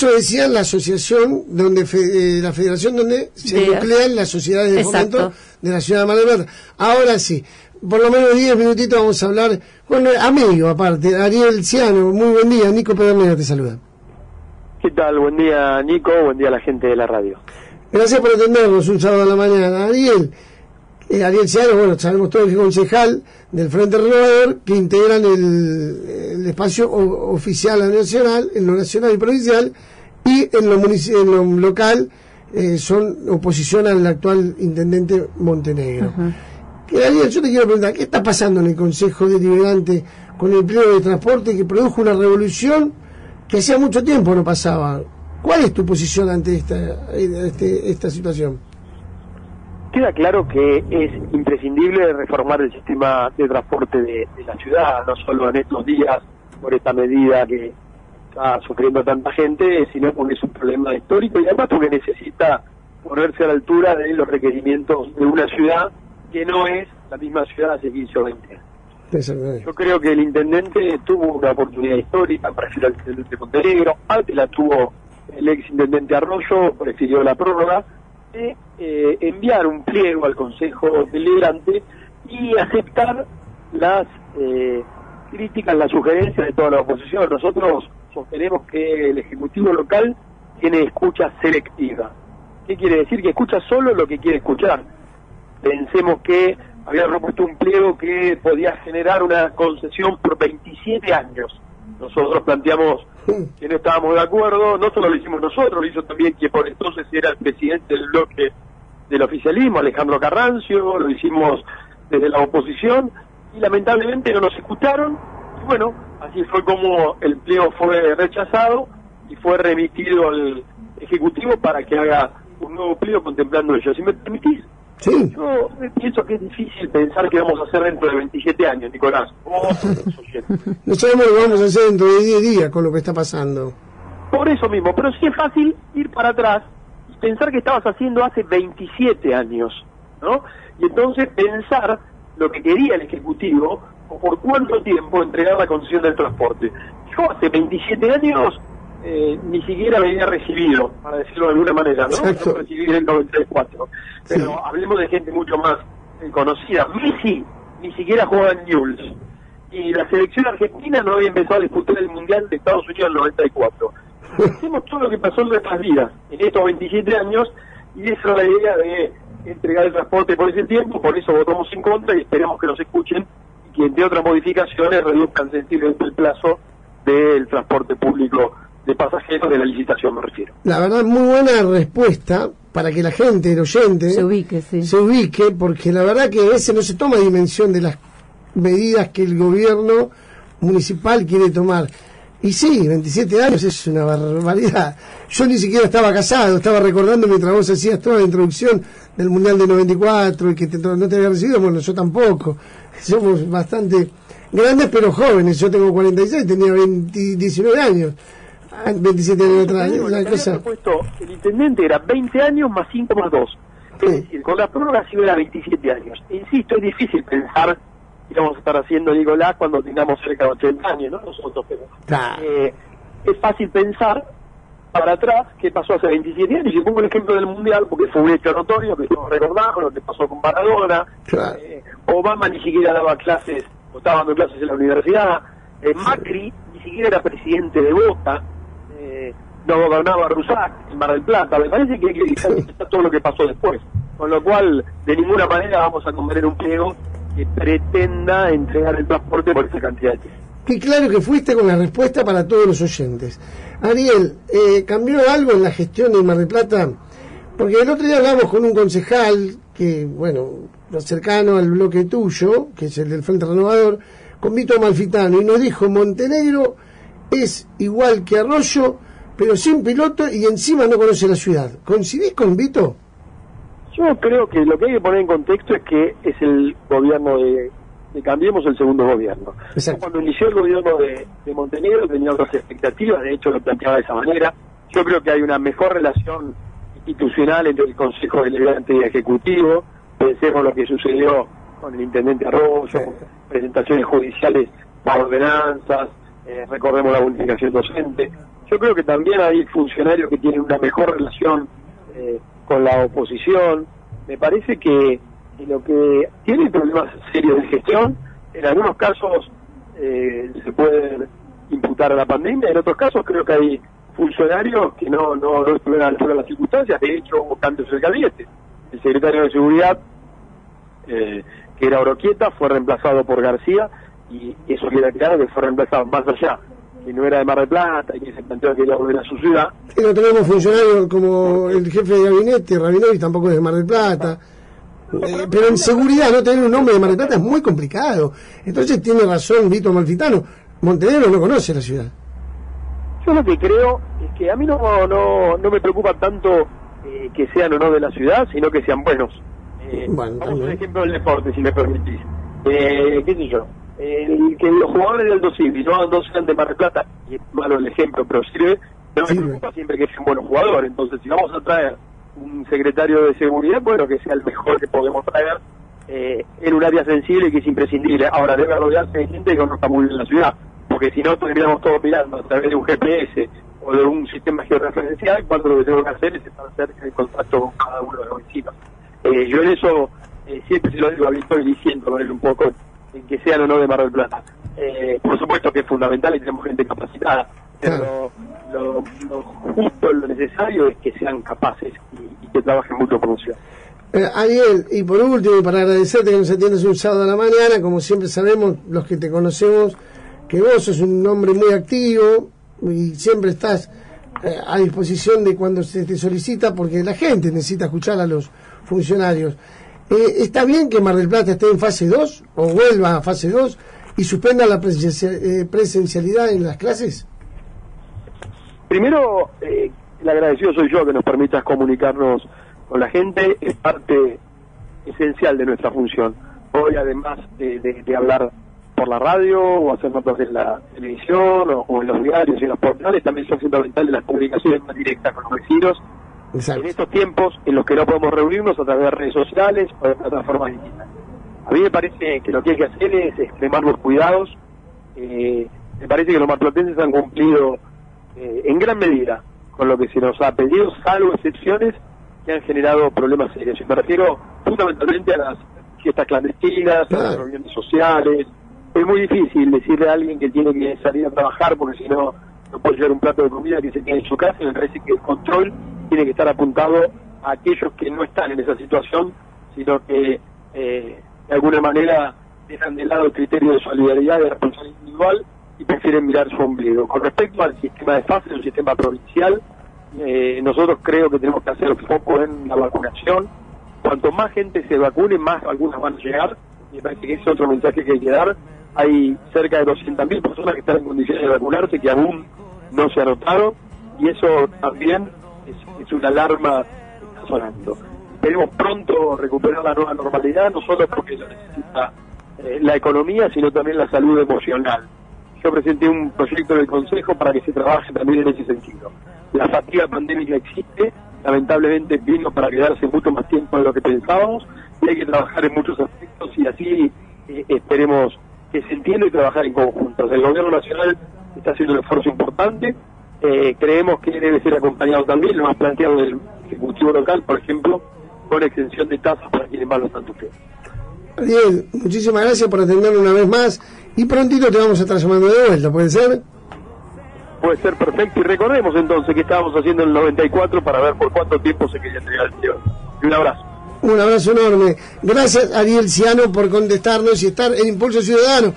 Eso decía la asociación, donde eh, la federación donde se nuclean las sociedades de fomento de la ciudad de Mar del Plata. Ahora sí, por lo menos 10 minutitos vamos a hablar con el amigo aparte, Ariel Ciano. Muy buen día, Nico Pedernera te saluda. ¿Qué tal? Buen día, Nico. Buen día a la gente de la radio. Gracias por atendernos un sábado a la mañana. Ariel, eh, Ariel Ciano, bueno, sabemos todo que es concejal del Frente Renovador, que integran el, espacio oficial nacional, en lo nacional y provincial, y en lo, en lo local eh, son oposición al actual intendente Montenegro. Ariel, yo te quiero preguntar, ¿qué está pasando en el Consejo Deliberante con el pliego de transporte que produjo una revolución que hacía mucho tiempo no pasaba? ¿Cuál es tu posición ante esta, este, esta situación? Queda claro que es imprescindible reformar el sistema de transporte de, la ciudad, no solo en estos días por esta medida que está sufriendo tanta gente, sino porque es un problema histórico y además porque necesita ponerse a la altura de los requerimientos de una ciudad que no es la misma ciudad hace 15 o 20 años. Yo creo que el intendente tuvo una oportunidad histórica, prefiero al intendente Montenegro, antes la tuvo el ex intendente Arroyo, prefirió la prórroga, de eh, enviar un pliego al Consejo Deliberante y aceptar las eh, críticas, las sugerencias de toda la oposición. Nosotros sostenemos que el Ejecutivo local tiene escucha selectiva. ¿Qué quiere decir? Que escucha solo lo que quiere escuchar. Pensemos que había propuesto un pliego que podía generar una concesión por 27 años. Nosotros planteamos que no estábamos de acuerdo, no solo lo hicimos nosotros, lo hizo también quien por entonces era el presidente del bloque del oficialismo, Alejandro Carrancio, lo hicimos desde la oposición y lamentablemente no nos escucharon y bueno, así fue como el pliego fue rechazado y fue remitido al Ejecutivo para que haga un nuevo pliego contemplando ello. Si me permitís, yo pienso que es difícil pensar que vamos a hacer dentro de 27 años, Nicolás. no sabemos lo que vamos a hacer dentro de 10 días con lo que está pasando. Por eso mismo, pero sí es fácil ir para atrás y pensar que estabas haciendo hace 27 años, ¿no? Y entonces pensar lo que quería el Ejecutivo o por cuánto tiempo entregar la concesión del transporte. Yo hace 27 años eh, ni siquiera venía recibido, para decirlo de alguna manera, ¿no? Exacto. recibí en el 94. Pero hablemos de gente mucho más eh, conocida. Messi ni siquiera jugaba en Newell's. Y la selección argentina no había empezado a disputar el Mundial de Estados Unidos en el 94. Hacemos todo lo que pasó en nuestras vidas en estos 27 años y esa es la idea de entregar el transporte por ese tiempo, por eso votamos en contra y esperamos que nos escuchen que entre otras modificaciones reduzcan sensiblemente el plazo del transporte público de pasajeros de la licitación, me refiero. La verdad, muy buena respuesta para que la gente, el oyente, se ubique, sí. se ubique, porque la verdad que a veces no se toma dimensión de las medidas que el gobierno municipal quiere tomar. Y sí, 27 años es una barbaridad. Yo ni siquiera estaba casado, estaba recordando mientras vos hacías toda la introducción del Mundial de 94 y que no te había recibido, bueno, yo tampoco. Somos bastante grandes pero jóvenes. Yo tengo 46, tenía 19 años. 27 años atrás. el intendente era 20 años más 5 más 2. Es decir, con la prórroga sí era 27 años. Insisto, es difícil pensar que vamos a estar haciendo Nicolás cuando tengamos cerca de 80 años, ¿no? Nosotros, pero. Eh, es fácil pensar para atrás qué pasó hace 27 años. Y pongo el ejemplo del Mundial, porque fue un hecho notorio que todos recordamos, lo que pasó con Maradona. Eh, Obama ni siquiera daba clases, o estaba dando clases en la universidad. Eh, Macri ni siquiera era presidente de Boca no gobernaba Rusac en Mar del Plata. Me parece que hay que está todo lo que pasó después. Con lo cual, de ninguna manera vamos a comer un pliego que pretenda entregar el transporte por esa cantidad de tiempo. Qué claro que fuiste con la respuesta para todos los oyentes. Ariel, eh, ¿cambió algo en la gestión de Mar del Plata? Porque el otro día hablamos con un concejal que, bueno, cercano al bloque tuyo, que es el del Frente Renovador, con Vito Malfitano, y nos dijo, Montenegro es igual que Arroyo, pero sin piloto y encima no conoce la ciudad. ¿Coincidís con Vito? Yo creo que lo que hay que poner en contexto es que es el gobierno de, Cambiemos el segundo gobierno. Cuando inició el gobierno de, Montenegro tenía otras expectativas, de hecho lo planteaba de esa manera. Yo creo que hay una mejor relación institucional entre el Consejo Deliberante y Ejecutivo. Pensemos lo que sucedió con el Intendente Arroyo, presentaciones judiciales para ordenanzas, eh, recordemos la unificación docente. Yo creo que también hay funcionarios que tienen una mejor relación eh, con la oposición. Me parece que lo que tiene problemas serios de gestión, en algunos casos eh, se puede imputar a la pandemia, en otros casos creo que hay funcionarios que no, no, no estuvieron a la altura de las circunstancias, de hecho hubo cambios en el gabinete. El secretario de Seguridad, eh, que era Oroquieta, fue reemplazado por García, y eso queda claro que fue reemplazado más allá, que no era de Mar del Plata y que se planteó que iba a volver a su ciudad. Y no tenemos funcionarios como el jefe de gabinete, y tampoco es de Mar del Plata. Eh, pero en seguridad no tener un nombre de Mar del Plata es muy complicado. Entonces tiene razón Vito Malfitano. Montenegro no conoce la ciudad. Yo lo que creo es que a mí no, no, no me preocupa tanto eh, que sean o no de la ciudad, sino que sean buenos. Eh, vamos a un ejemplo del deporte, si me permitís. Eh, ¿Qué sé yo? Que los jugadores del Aldo Civi no, no sean de Mar del Plata, y es malo el ejemplo, pero sirve, no me preocupa siempre que sean buenos jugadores. Entonces, si vamos a traer un secretario de seguridad, bueno, que sea el mejor que podemos traer eh, en un área sensible y que es imprescindible. Ahora, debe rodearse de gente que conozca muy bien la ciudad porque si no terminamos todos mirando a través de un GPS o de un sistema georreferencial, cuando lo que tengo que hacer es estar cerca en contacto con cada uno de los vecinos. Eh, yo en eso eh, siempre se lo digo a Víctor diciendo con él un poco en que sean o no de Mar del Plata. Eh, por supuesto que es fundamental y tenemos gente capacitada, pero lo, justo, lo necesario es que sean capaces y, que trabajen mucho con ciudad. Ariel, y por último, para agradecerte que nos atiendes un sábado a la mañana, como siempre sabemos, los que te conocemos, que vos sos un hombre muy activo y siempre estás eh, a disposición de cuando se te solicita, porque la gente necesita escuchar a los funcionarios. Eh, ¿Está bien que Mar del Plata esté en fase 2 o vuelva a fase 2 y suspenda la eh, presencialidad en las clases? Primero, el agradecido soy yo que nos permitas comunicarnos con la gente, es parte esencial de nuestra función. Hoy, además de hablar por la radio o hacer notas en la televisión o, en los diarios y en los portales, también son fundamentales las comunicaciones más directas con los vecinos. En estos tiempos en los que no podemos reunirnos a través de redes sociales o de plataformas digitales. A mí me parece que lo que hay que hacer es extremar los cuidados. Eh, me parece que los marplatenses han cumplido eh, en gran medida con lo que se nos ha pedido, salvo excepciones que han generado problemas serios. Y me refiero fundamentalmente a las fiestas clandestinas, a las reuniones sociales, es muy difícil decirle a alguien que tiene que salir a trabajar porque si no, no puede llevar un plato de comida que se quede en su casa. Me parece que el control tiene que estar apuntado a aquellos que no están en esa situación, sino que eh, de alguna manera dejan de lado el criterio de solidaridad, de responsabilidad individual y prefieren mirar su ombligo. Con respecto al sistema de fase, un sistema provincial, eh, nosotros creo que tenemos que hacer foco en la vacunación. Cuanto más gente se vacune, más algunas van a llegar. Y me parece que ese es otro mensaje que hay que dar hay cerca de 200.000 personas que están en condiciones de vacunarse que aún no se anotaron y eso también es, una alarma que está sonando. Queremos pronto recuperar la nueva normalidad, no solo porque lo necesita eh, la economía, sino también la salud emocional. Yo presenté un proyecto del Consejo para que se trabaje también en ese sentido. La fatiga pandémica existe, lamentablemente vino para quedarse mucho más tiempo de lo que pensábamos y hay que trabajar en muchos aspectos y así eh, esperemos que se entienda y trabajar en conjunto. El gobierno nacional está haciendo un esfuerzo importante, eh, creemos que debe ser acompañado también, lo más planteado del Ejecutivo local, por ejemplo, con extensión de tasas para quienes más lo están sufriendo. Ariel, muchísimas gracias por atenderme una vez más y prontito te vamos a estar llamando de vuelta, ¿puede ser? Puede ser perfecto y recordemos entonces que estábamos haciendo en el 94 para ver por cuánto tiempo se quería entregar el tío. Y un abrazo. Un abrazo enorme. Gracias, Ariel Ciano, por contestarnos y estar en Impulso Ciudadano.